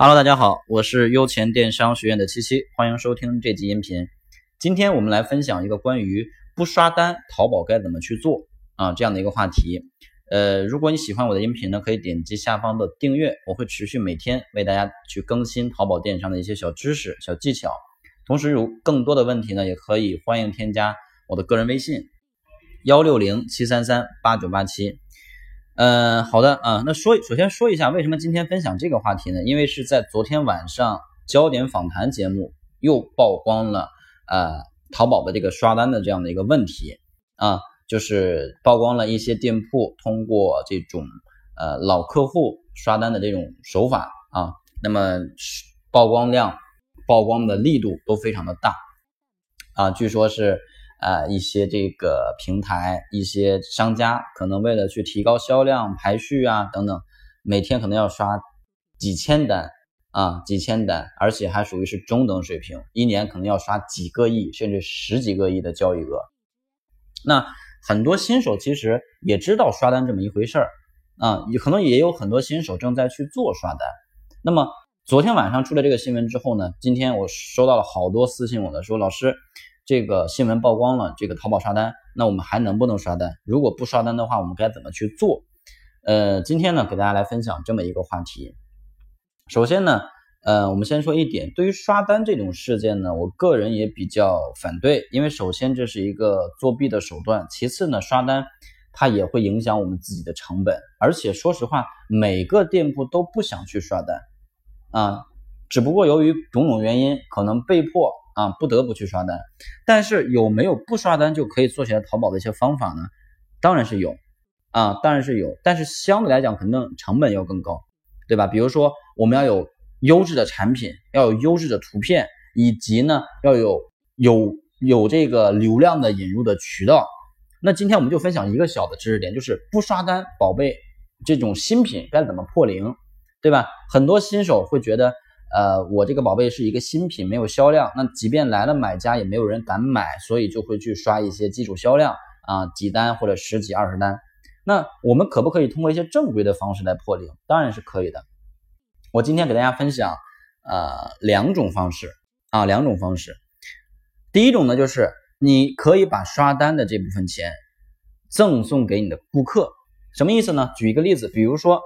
Hello，大家好，我是优钱电商学院的七七，欢迎收听这集音频。今天我们来分享一个关于不刷单淘宝该怎么去做啊这样的一个话题。呃，如果你喜欢我的音频呢，可以点击下方的订阅，我会持续每天为大家去更新淘宝电商的一些小知识、小技巧。同时，有更多的问题呢，也可以欢迎添加我的个人微信幺六零七三三八九八七。嗯，好的啊，那说首先说一下为什么今天分享这个话题呢？因为是在昨天晚上焦点访谈节目又曝光了呃淘宝的这个刷单的这样的一个问题啊，就是曝光了一些店铺通过这种呃老客户刷单的这种手法啊，那么曝光量、曝光的力度都非常的大啊，据说是。啊，一些这个平台，一些商家可能为了去提高销量、排序啊等等，每天可能要刷几千单啊，几千单，而且还属于是中等水平，一年可能要刷几个亿甚至十几个亿的交易额。那很多新手其实也知道刷单这么一回事儿啊，也可能也有很多新手正在去做刷单。那么昨天晚上出了这个新闻之后呢，今天我收到了好多私信，我的说老师。这个新闻曝光了，这个淘宝刷单，那我们还能不能刷单？如果不刷单的话，我们该怎么去做？呃，今天呢，给大家来分享这么一个话题。首先呢，呃，我们先说一点，对于刷单这种事件呢，我个人也比较反对，因为首先这是一个作弊的手段，其次呢，刷单它也会影响我们自己的成本，而且说实话，每个店铺都不想去刷单啊，只不过由于种种原因，可能被迫。啊，不得不去刷单，但是有没有不刷单就可以做起来淘宝的一些方法呢？当然是有，啊，当然是有，但是相对来讲，肯定成本要更高，对吧？比如说，我们要有优质的产品，要有优质的图片，以及呢，要有有有这个流量的引入的渠道。那今天我们就分享一个小的知识点，就是不刷单，宝贝，这种新品该怎么破零，对吧？很多新手会觉得。呃，我这个宝贝是一个新品，没有销量，那即便来了买家，也没有人敢买，所以就会去刷一些基础销量啊，几单或者十几二十单。那我们可不可以通过一些正规的方式来破零？当然是可以的。我今天给大家分享呃两种方式啊，两种方式。第一种呢，就是你可以把刷单的这部分钱赠送给你的顾客，什么意思呢？举一个例子，比如说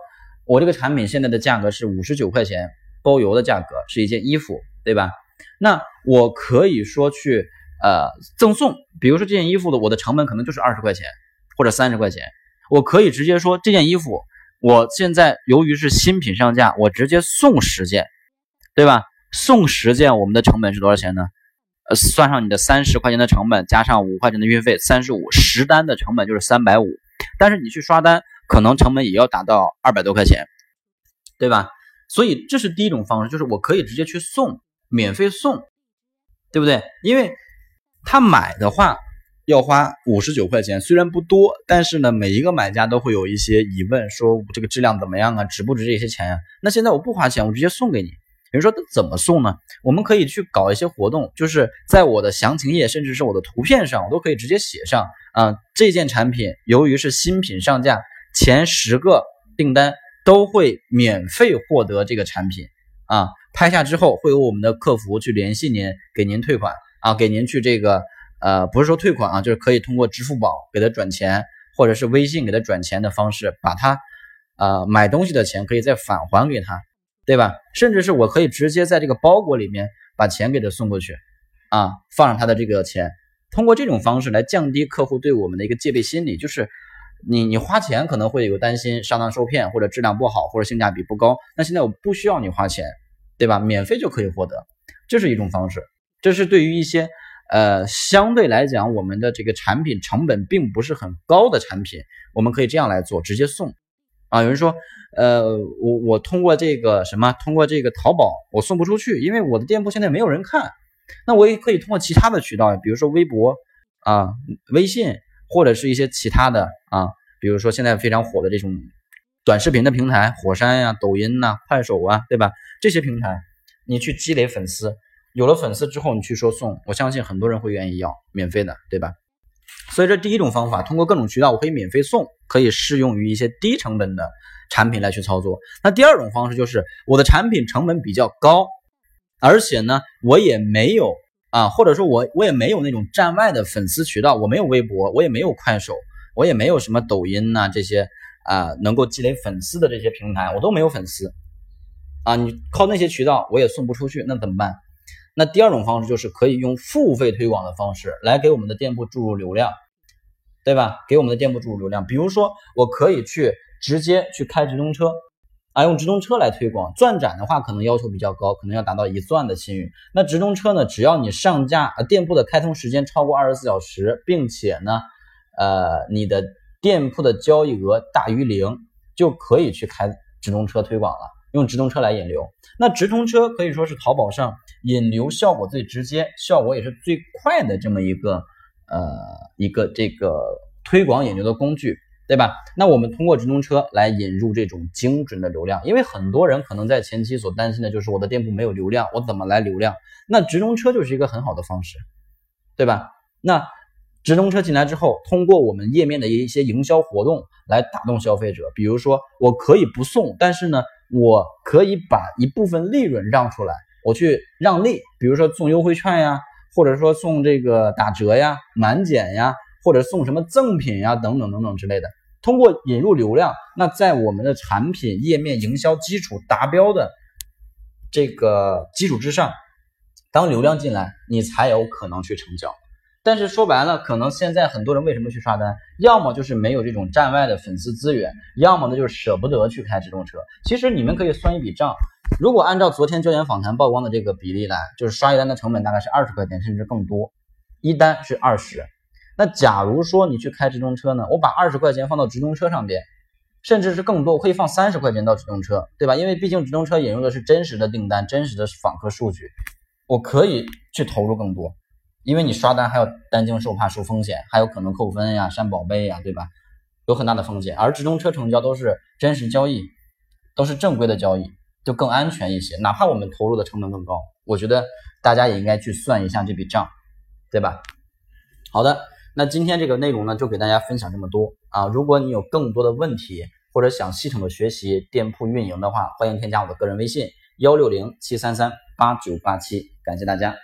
我这个产品现在的价格是五十九块钱。包邮的价格是一件衣服，对吧？那我可以说去呃赠送，比如说这件衣服的我的成本可能就是二十块钱或者三十块钱，我可以直接说这件衣服我现在由于是新品上架，我直接送十件，对吧？送十件我们的成本是多少钱呢？呃，算上你的三十块钱的成本，加上五块钱的运费，三十五十单的成本就是三百五，但是你去刷单可能成本也要达到二百多块钱，对吧？所以这是第一种方式，就是我可以直接去送，免费送，对不对？因为他买的话要花五十九块钱，虽然不多，但是呢，每一个买家都会有一些疑问，说这个质量怎么样啊？值不值这些钱呀？那现在我不花钱，我直接送给你。比如说怎么送呢？我们可以去搞一些活动，就是在我的详情页，甚至是我的图片上，我都可以直接写上啊，这件产品由于是新品上架，前十个订单。都会免费获得这个产品啊，拍下之后会有我们的客服去联系您，给您退款啊，给您去这个呃，不是说退款啊，就是可以通过支付宝给他转钱，或者是微信给他转钱的方式，把他呃买东西的钱可以再返还给他，对吧？甚至是我可以直接在这个包裹里面把钱给他送过去啊，放上他的这个钱，通过这种方式来降低客户对我们的一个戒备心理，就是。你你花钱可能会有担心上当受骗或者质量不好或者性价比不高，那现在我不需要你花钱，对吧？免费就可以获得，这是一种方式。这是对于一些呃相对来讲我们的这个产品成本并不是很高的产品，我们可以这样来做，直接送啊。有人说，呃，我我通过这个什么，通过这个淘宝我送不出去，因为我的店铺现在没有人看，那我也可以通过其他的渠道，比如说微博啊、微信。或者是一些其他的啊，比如说现在非常火的这种短视频的平台，火山呀、抖音呐、快手啊，对吧？这些平台，你去积累粉丝，有了粉丝之后，你去说送，我相信很多人会愿意要免费的，对吧？所以这第一种方法，通过各种渠道我可以免费送，可以适用于一些低成本的产品来去操作。那第二种方式就是我的产品成本比较高，而且呢，我也没有啊，或者说我我也没有那种站外的粉丝渠道，我没有微博，我也没有快手，我也没有什么抖音呐这些啊能够积累粉丝的这些平台，我都没有粉丝啊，你靠那些渠道我也送不出去，那怎么办？那第二种方式就是可以用付费推广的方式来给我们的店铺注入流量。对吧？给我们的店铺注入流量，比如说我可以去直接去开直通车，啊，用直通车来推广。钻展的话，可能要求比较高，可能要达到一钻的信誉。那直通车呢？只要你上架，呃，店铺的开通时间超过二十四小时，并且呢，呃，你的店铺的交易额大于零，就可以去开直通车推广了。用直通车来引流，那直通车可以说是淘宝上引流效果最直接、效果也是最快的这么一个。呃，一个这个推广引流的工具，对吧？那我们通过直通车来引入这种精准的流量，因为很多人可能在前期所担心的就是我的店铺没有流量，我怎么来流量？那直通车就是一个很好的方式，对吧？那直通车进来之后，通过我们页面的一些营销活动来打动消费者，比如说我可以不送，但是呢，我可以把一部分利润让出来，我去让利，比如说送优惠券呀。或者说送这个打折呀、满减呀，或者送什么赠品呀，等等等等之类的。通过引入流量，那在我们的产品页面营销基础达标的这个基础之上，当流量进来，你才有可能去成交。但是说白了，可能现在很多人为什么去刷单？要么就是没有这种站外的粉丝资源，要么呢就是舍不得去开直通车。其实你们可以算一笔账。如果按照昨天焦点访谈曝光的这个比例来，就是刷一单的成本大概是二十块钱，甚至更多，一单是二十。那假如说你去开直通车呢，我把二十块钱放到直通车上边，甚至是更多，我可以放三十块钱到直通车，对吧？因为毕竟直通车引入的是真实的订单、真实的访客数据，我可以去投入更多。因为你刷单还要担惊受怕、受风险，还有可能扣分呀、删宝贝呀，对吧？有很大的风险。而直通车成交都是真实交易，都是正规的交易。就更安全一些，哪怕我们投入的成本更高，我觉得大家也应该去算一下这笔账，对吧？好的，那今天这个内容呢，就给大家分享这么多啊。如果你有更多的问题，或者想系统的学习店铺运营的话，欢迎添加我的个人微信幺六零七三三八九八七，感谢大家。